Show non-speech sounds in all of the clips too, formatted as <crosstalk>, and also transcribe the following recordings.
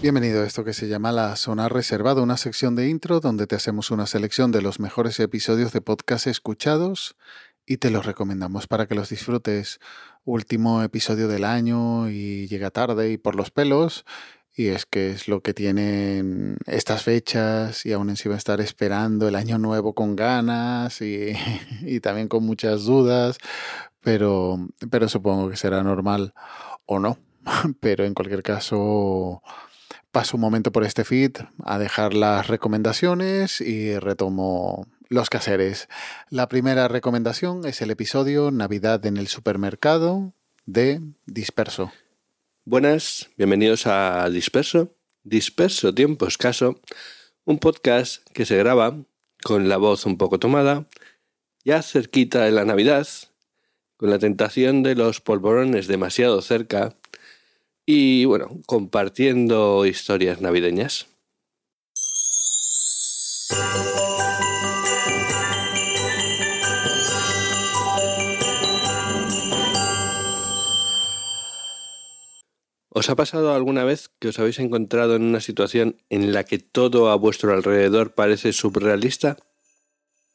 Bienvenido a esto que se llama La Zona Reservada, una sección de intro donde te hacemos una selección de los mejores episodios de podcast escuchados y te los recomendamos para que los disfrutes. Último episodio del año y llega tarde y por los pelos. Y es que es lo que tienen estas fechas y aún encima estar esperando el año nuevo con ganas y, <laughs> y también con muchas dudas, pero, pero supongo que será normal o no. <laughs> Pero en cualquier caso, paso un momento por este feed a dejar las recomendaciones y retomo los caseres. La primera recomendación es el episodio Navidad en el supermercado de Disperso. Buenas, bienvenidos a Disperso. Disperso Tiempo Escaso, un podcast que se graba con la voz un poco tomada, ya cerquita de la Navidad, con la tentación de los polvorones demasiado cerca y bueno, compartiendo historias navideñas. ¿Os ha pasado alguna vez que os habéis encontrado en una situación en la que todo a vuestro alrededor parece surrealista?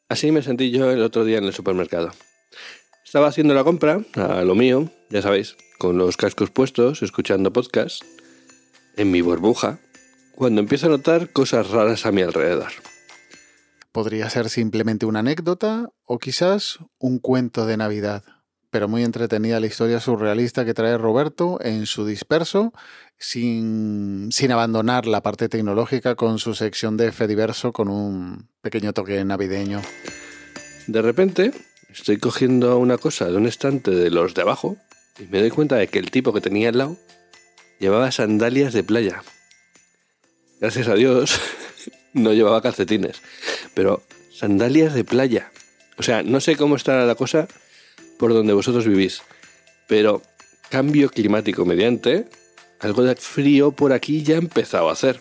Así me sentí yo el otro día en el supermercado. Estaba haciendo la compra, a lo mío, ya sabéis, con los cascos puestos, escuchando podcast, en mi burbuja, cuando empiezo a notar cosas raras a mi alrededor. Podría ser simplemente una anécdota o quizás un cuento de Navidad, pero muy entretenida la historia surrealista que trae Roberto en su disperso, sin, sin abandonar la parte tecnológica con su sección de Fediverso con un pequeño toque navideño. De repente, estoy cogiendo una cosa de un estante de los de abajo y me doy cuenta de que el tipo que tenía al lado llevaba sandalias de playa. Gracias a Dios <laughs> no llevaba calcetines, pero sandalias de playa. O sea, no sé cómo estará la cosa por donde vosotros vivís, pero cambio climático mediante, algo de frío por aquí ya ha empezado a hacer.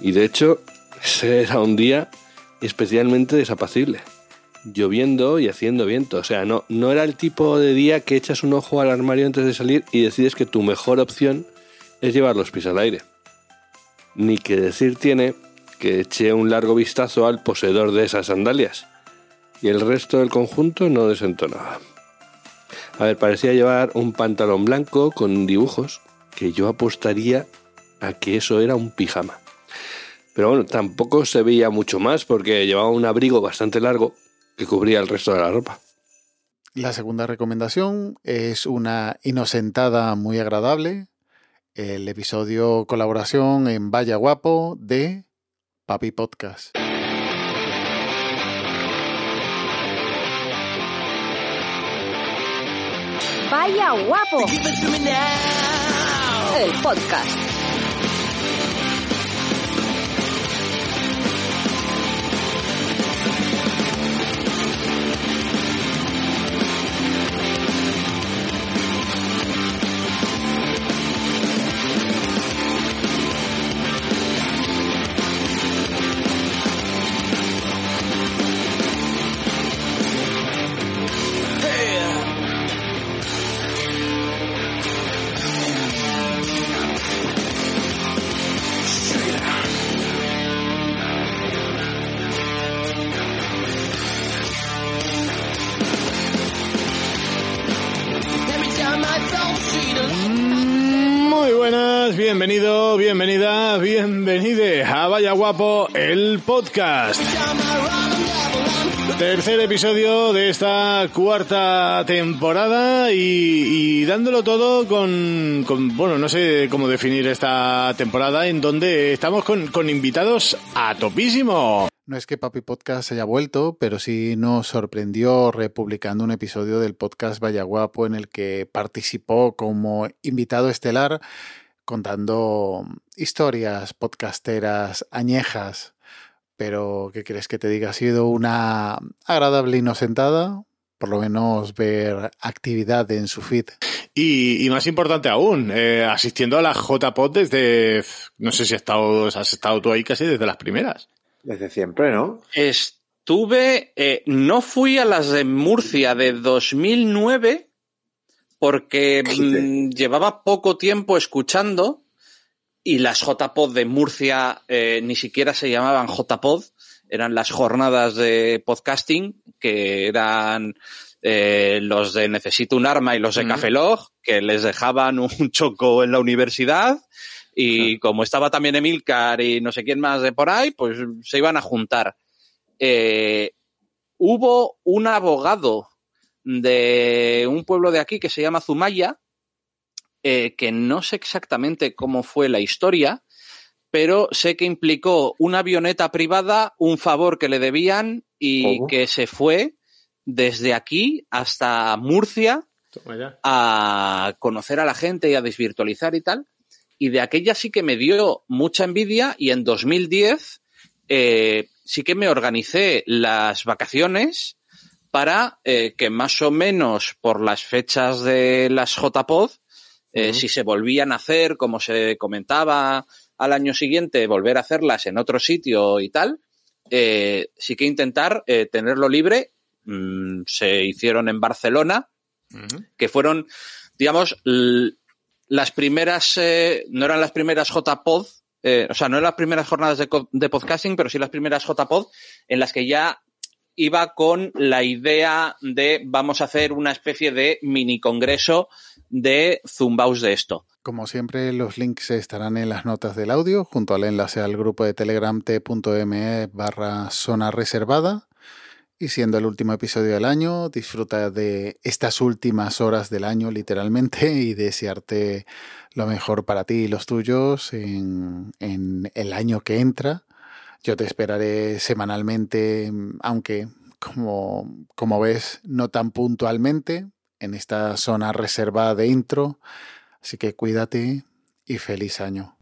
Y de hecho, <laughs> ese era un día especialmente desapacible lloviendo y haciendo viento. O sea, no, no era el tipo de día que echas un ojo al armario antes de salir y decides que tu mejor opción es llevar los pies al aire. Ni que decir tiene que eché un largo vistazo al poseedor de esas sandalias. Y el resto del conjunto no desentonaba. A ver, parecía llevar un pantalón blanco con dibujos que yo apostaría a que eso era un pijama. Pero bueno, tampoco se veía mucho más porque llevaba un abrigo bastante largo que cubría el resto de la ropa. La segunda recomendación es una inocentada muy agradable, el episodio colaboración en Vaya Guapo de Papi Podcast. Vaya Guapo. El podcast. Bienvenido, bienvenida, bienvenide a Vaya Guapo, el podcast. Tercer episodio de esta cuarta temporada y, y dándolo todo con, con, bueno, no sé cómo definir esta temporada en donde estamos con, con invitados a topísimo. No es que Papi Podcast haya vuelto, pero sí nos sorprendió republicando un episodio del podcast Vaya Guapo en el que participó como invitado estelar contando historias podcasteras añejas. Pero, ¿qué crees que te diga? Ha sido una agradable inocentada, por lo menos ver actividad en su feed. Y, y más importante aún, eh, asistiendo a la JPod desde, no sé si has estado, has estado tú ahí casi desde las primeras. Desde siempre, ¿no? Estuve, eh, no fui a las de Murcia de 2009 porque mm, llevaba poco tiempo escuchando y las JPod de Murcia eh, ni siquiera se llamaban JPod, eran las jornadas de podcasting, que eran eh, los de Necesito un arma y los de. Café Log, que les dejaban un <laughs> choco en la universidad. Y como estaba también Emilcar y no sé quién más de por ahí, pues se iban a juntar. Eh, hubo un abogado de un pueblo de aquí que se llama Zumaya, eh, que no sé exactamente cómo fue la historia, pero sé que implicó una avioneta privada, un favor que le debían y ¿Cómo? que se fue desde aquí hasta Murcia a conocer a la gente y a desvirtualizar y tal. Y de aquella sí que me dio mucha envidia y en 2010 eh, sí que me organicé las vacaciones para eh, que más o menos por las fechas de las JPod, eh, si se volvían a hacer, como se comentaba al año siguiente, volver a hacerlas en otro sitio y tal, eh, sí que intentar tenerlo libre. Mm, se hicieron en Barcelona, que fueron, digamos, las primeras, no eran las primeras JPod, eh, o sea, no las primeras jornadas de, de podcasting, pero sí las primeras JPod en las que ya iba con la idea de vamos a hacer una especie de mini congreso de zumbaos de esto. Como siempre, los links estarán en las notas del audio, junto al enlace al grupo de Telegram t.me barra zona reservada. Y siendo el último episodio del año, disfruta de estas últimas horas del año, literalmente, y desearte lo mejor para ti y los tuyos en, en el año que entra. Yo te esperaré semanalmente, aunque como, como ves, no tan puntualmente, en esta zona reservada de intro. Así que cuídate y feliz año.